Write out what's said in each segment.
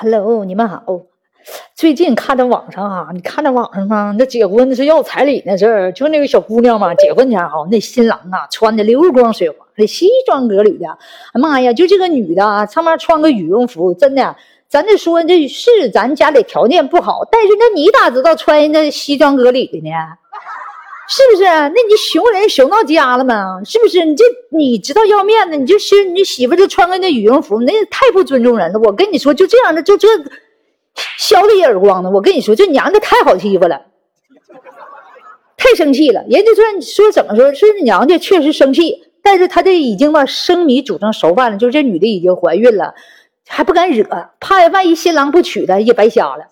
Hello，你们好。最近看着网上哈，你看着网上吗？那结婚是要彩礼那事儿，就那个小姑娘嘛，结婚前哈，那新郎啊穿的流光水滑的西装革履的，哎妈呀，就这个女的啊上面穿个羽绒服，真的，咱这说这是咱家里条件不好，但是那你咋知道穿那西装革履的呢？是不是？那你熊人熊到家了吗？是不是？你这你知道要面子，你就是你媳妇就穿个那羽绒服，那太不尊重人了。我跟你说，就这样的，就这削了一耳光呢。我跟你说，这娘家太好欺负了，太生气了。人家说说怎么说？说娘家确实生气，但是她这已经把生米煮成熟饭了，就这女的已经怀孕了，还不敢惹，怕万一新郎不娶她也白瞎了。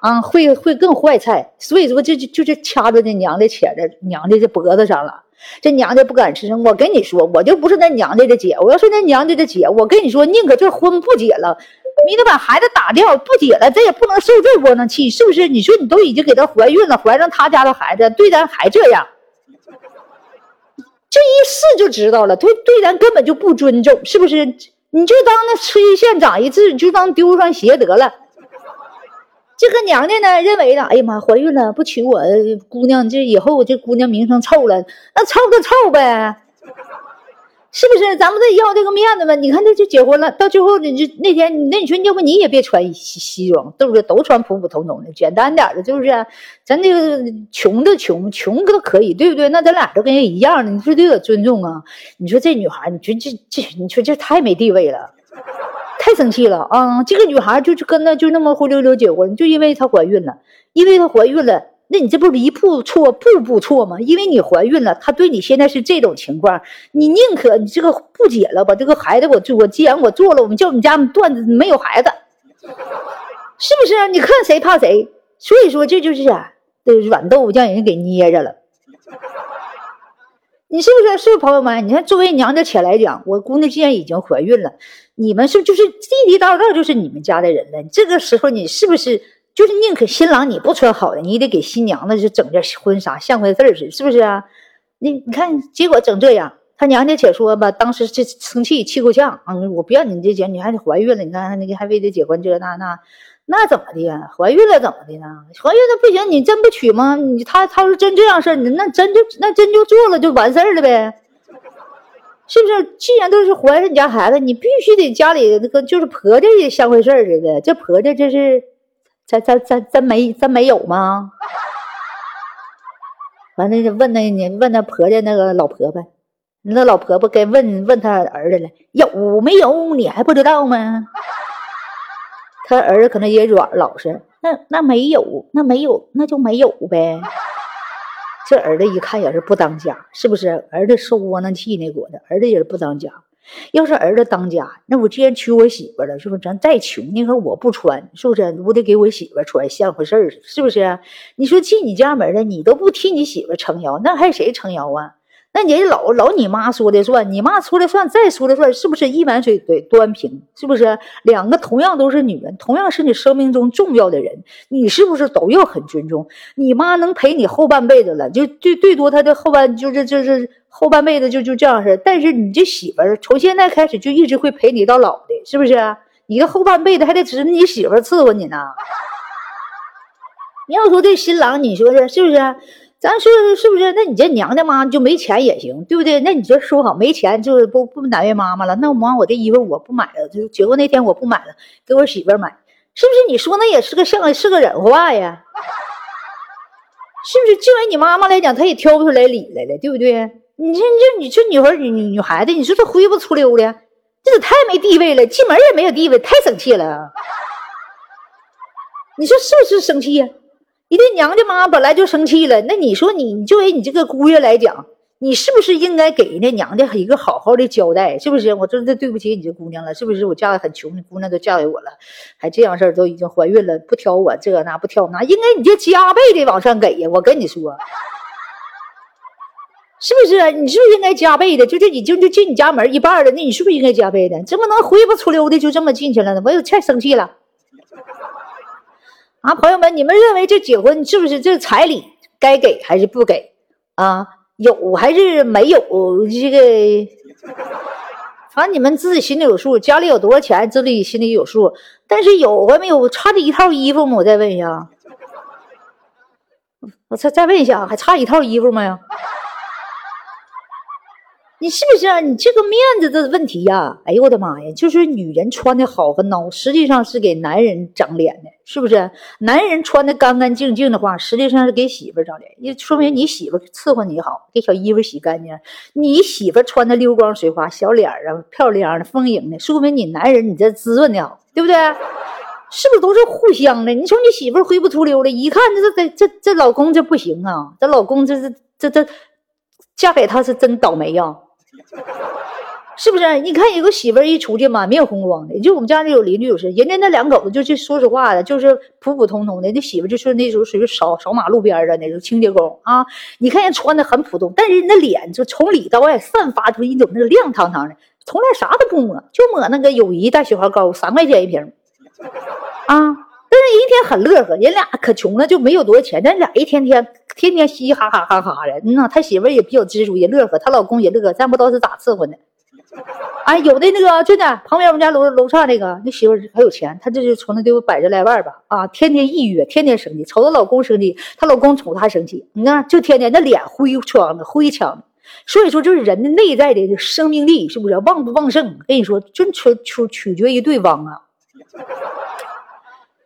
啊，会会更坏菜，所以说这就就是掐着这娘的钱在娘的这脖子上了，这娘家不敢吃。我跟你说，我就不是那娘家的姐，我要是那娘家的姐，我跟你说，宁可这婚不结了，你得把孩子打掉，不结了，咱也不能受这窝囊气，是不是？你说你都已经给她怀孕了，怀上他家的孩子，对咱还这样，这一试就知道了，对对咱根本就不尊重，是不是？你就当那吃一堑长一智，你就当丢双鞋得了。这个娘家呢，认为呢，哎呀妈，怀孕了不娶我姑娘，这以后这姑娘名声臭了，那臭就臭呗，是不是？咱们得要这个面子嘛。你看，这就结婚了，到最后你就那天，那你说要不你也别穿西西装，对不对？都穿普普通通的，简单点的，就是咱这个穷的穷，穷都可以，对不对？那咱俩都跟人一样的，你说得有尊重啊？你说这女孩，你说这这，你说这太没地位了。太生气了啊！这个女孩就就跟那就那么灰溜溜结婚，就因为她怀孕了，因为她怀孕了，那你这不是一步错步步错吗？因为你怀孕了，她对你现在是这种情况，你宁可你这个不结了，吧这个孩子我我既然我做了，我们叫你家断子没有孩子，是不是？你看谁怕谁？所以说这就是啊，这软豆腐让人给捏着了。你是不是？是不是朋友们？你看，作为娘家且来讲，我姑娘既然已经怀孕了，你们是就是地地道道就是你们家的人了。这个时候，你是不是就是宁可新郎你不穿好的，你也得给新娘子就整件婚纱，像回事儿似的，是不是啊？你你看，结果整这样，他娘家且说吧，当时这生气气够呛啊！我不要你这钱，你还得怀孕了，你看那个还非得结婚这那那。那怎么的呀？怀孕了怎么的呢？怀孕了不行，你真不娶吗？你他他说真这样事儿，那真就那真就做了就完事儿了呗，是不是？既然都是怀上你家孩子，你必须得家里那个就是婆家也像回事儿似的。这婆家这是咱咱咱咱没咱没有吗？完了就问那你问那婆家那个老婆婆，那老婆婆该问问他儿子了，有没有？你还不知道吗？他儿子可能也软老实，那那没有，那没有，那就没有呗。这儿子一看也是不当家，是不是？儿子受窝囊气那果的，儿子也是不当家。要是儿子当家，那我既然娶我媳妇了，是不是？咱再穷，你说我不穿，是不是？我得给我媳妇穿，像回事儿是不是？你说进你家门了，你都不替你媳妇撑腰，那还谁撑腰啊？那你老老你妈说的算，你妈说了算，再说了算，是不是一碗水得端平？是不是两个同样都是女人，同样是你生命中重要的人，你是不是都要很尊重？你妈能陪你后半辈子了，就最最多她的后半就是就是后半辈子就就这样式但是你这媳妇儿从现在开始就一直会陪你到老的，是不是？你的后半辈子还得指着你媳妇伺候你呢。你要说这新郎，你说是是不是？咱说是不是？那你这娘家妈就没钱也行，对不对？那你这说好没钱就是不不难为妈妈了。那我妈，我这衣服我不买了，就结婚那天我不买了，给我媳妇买，是不是？你说那也是个像是个人话呀？是不是？就为你妈妈来讲，她也挑不出来理来了，对不对？你这这你这女孩女女孩子，你说她灰不粗溜的，这可太没地位了，进门也没有地位，太生气了。你说是不是生气呀？你的娘家妈本来就生气了，那你说你你作为你这个姑爷来讲，你是不是应该给人家娘家一个好好的交代？是不是？我真的对不起你这姑娘了，是不是？我嫁的很穷，的姑娘都嫁给我了，还这样事儿都已经怀孕了，不挑我这那不挑那，应该你就加倍的往上给呀！我跟你说，是不是？你是不是应该加倍的？就这你就就进你家门一半了，那你是不是应该加倍的？怎么能灰不出溜的就这么进去了呢？我又太生气了。啊，朋友们，你们认为这结婚是不是这彩礼该给还是不给？啊，有还是没有？这个反正你们自己心里有数，家里有多少钱，自己心里有数。但是有还没有？差这一套衣服吗？我再问一下，我再再问一下，还差一套衣服吗？呀？你是不是啊？你这个面子的问题呀？哎呦我的妈呀！就是女人穿的好和孬，实际上是给男人长脸的，是不是？男人穿的干干净净的话，实际上是给媳妇长脸，也说明你媳妇伺候你好，给小衣服洗干净。你媳妇穿的溜光水滑，小脸啊漂亮的、丰盈的，说明你男人你这滋润的好，对不对？是不是都是互相的？你说你媳妇灰不秃溜的，一看这这这这老公这不行啊！这老公这这这这嫁给他是真倒霉呀！是不是？你看有个媳妇一出去满面红光的，就我们家那有邻居有事，人家那两口子就是说实话的，就是普普通通的。那媳妇就是那时候属于扫扫马路边的那种清洁工啊。你看人穿的很普通，但是那脸就从里到外散发出一种那个亮堂堂的，从来啥都不抹，就抹那个友谊大雪花膏，三块钱一瓶啊。但是一天很乐呵，人俩可穷了，就没有多少钱，但俩一天天天天嘻嘻哈哈哈哈的。嗯呐，他媳妇也比较知足，也乐呵，她老公也乐呵，咱不知道是咋伺候的。哎，有的那个真的，旁边我们家楼楼上那个那媳妇很有钱，她这就存了得有百十来万吧。啊，天天抑郁，天天生气，瞅她老公生气，她老公瞅她生气。你看，就天天那脸灰窗的灰墙。所以说，就是人的内在的生命力是不是旺不旺盛？跟你说，真取取取决于对方啊。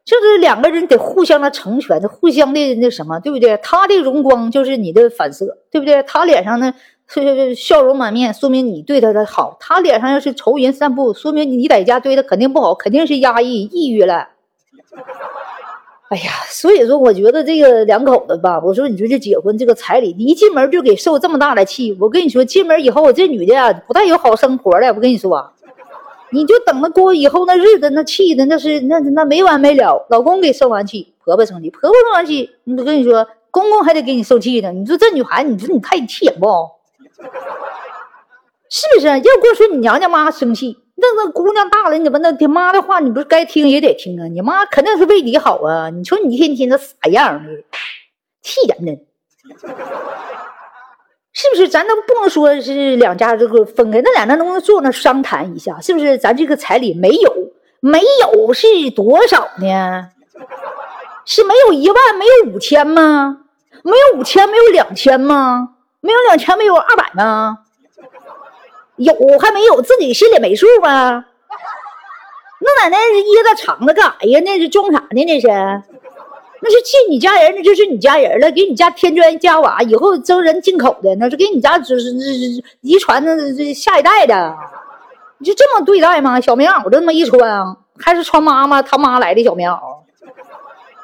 就是两个人得互相的成全，互相的那什么，对不对？他的荣光就是你的反射，对不对？他脸上呢是笑容满面，说明你对他的好；他脸上要是愁云散步，说明你在家对他肯定不好，肯定是压抑、抑郁了。哎呀，所以说我觉得这个两口子吧，我说你说这结婚这个彩礼，你一进门就给受这么大的气，我跟你说，进门以后这女的啊，不带有好生活的，我跟你说。你就等着过以后那日子，那气的那是那那没完没了。老公给生完气，婆婆生气，婆婆生完气，我跟你说，公公还得给你受气呢。你说这女孩，你说你太气人不？是不是？要过说你娘家妈生气，那那姑娘大了，你怎么那爹妈的话，你不是该听也得听啊？你妈肯定是为你好啊。你说你一天天的啥样的，气人呢？是不是咱都不能说是两家这个分开？那俩家能不能坐那商谈一下？是不是咱这个彩礼没有？没有是多少呢？是没有一万，没有五千吗？没有五千，没有两千吗？没有两千，没有二百吗？有还没有自己心里没数吗？那在那掖着藏着干啥呀？那是装啥呢？那是？那是进你家人，那就是你家人了，给你家添砖加瓦，以后招人进口的，那是给你家就是遗传的这下一代的，你就这么对待吗？小棉袄这么一穿啊，还是穿妈妈他妈来的小棉袄？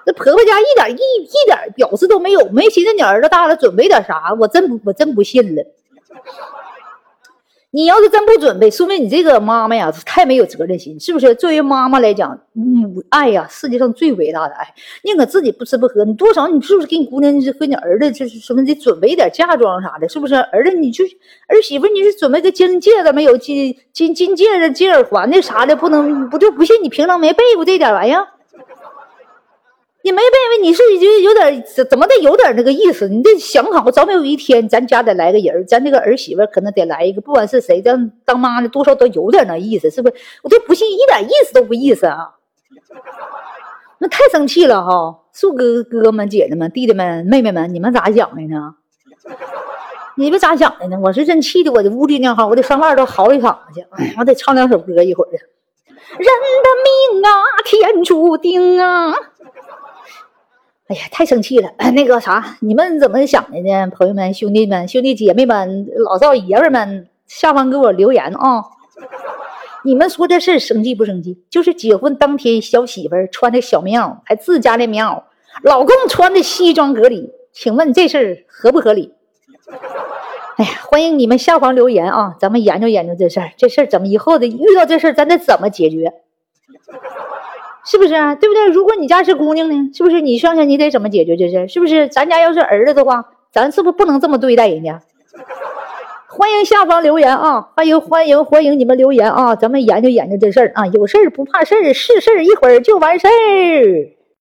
这婆婆家一点一一点表示都没有，没寻思你儿子大了准备点啥？我真不我真不信了。你要是真不准备，说明你这个妈妈呀太没有责任心，是不是？作为妈妈来讲，母爱呀，世界上最伟大的爱。宁可自己不吃不喝，你多少你是不是给你姑娘和你儿子就是什么得准备点嫁妆啥的，是不是？儿子你就儿媳妇你是准备个金戒指没有？金金金戒指、金耳环的啥的，不能不就不信你平常没背过这点玩意儿？你没妹妹，你是就有点怎么的，有点那个意思。你得想好，早晚有一天咱家得来个人咱这个儿媳妇可能得来一个，不管是谁，当当妈的多少都有点那意思，是不是？我都不信，一点意思都不意思啊！那太生气了哈！树哥哥哥们、姐姐们、弟弟们、妹妹们，你们咋想的呢？你们咋想的呢？我是真气的，我的屋里那哈，我得上外头嚎一场子去，我得唱两首歌一会儿的。人的命啊，天注定啊！哎呀，太生气了！那个啥，你们怎么想的呢？朋友们、兄弟们、兄弟姐妹们、老少爷们们，下方给我留言啊！你们说这事生气不生气？就是结婚当天，小媳妇儿穿的小棉袄，还自家的棉袄，老公穿的西装革履，请问这事儿合不合理？哎呀，欢迎你们下方留言啊！咱们研究研究这事儿，这事儿怎么以后的遇到这事儿，咱得怎么解决？是不是啊？对不对？如果你家是姑娘呢？是不是你想想你得怎么解决这事？是不是？咱家要是儿子的话，咱是不是不能这么对待人家？欢迎下方留言啊！欢迎欢迎欢迎你们留言啊！咱们研究研究这事儿啊！有事儿不怕事儿，是事儿一会儿就完事儿。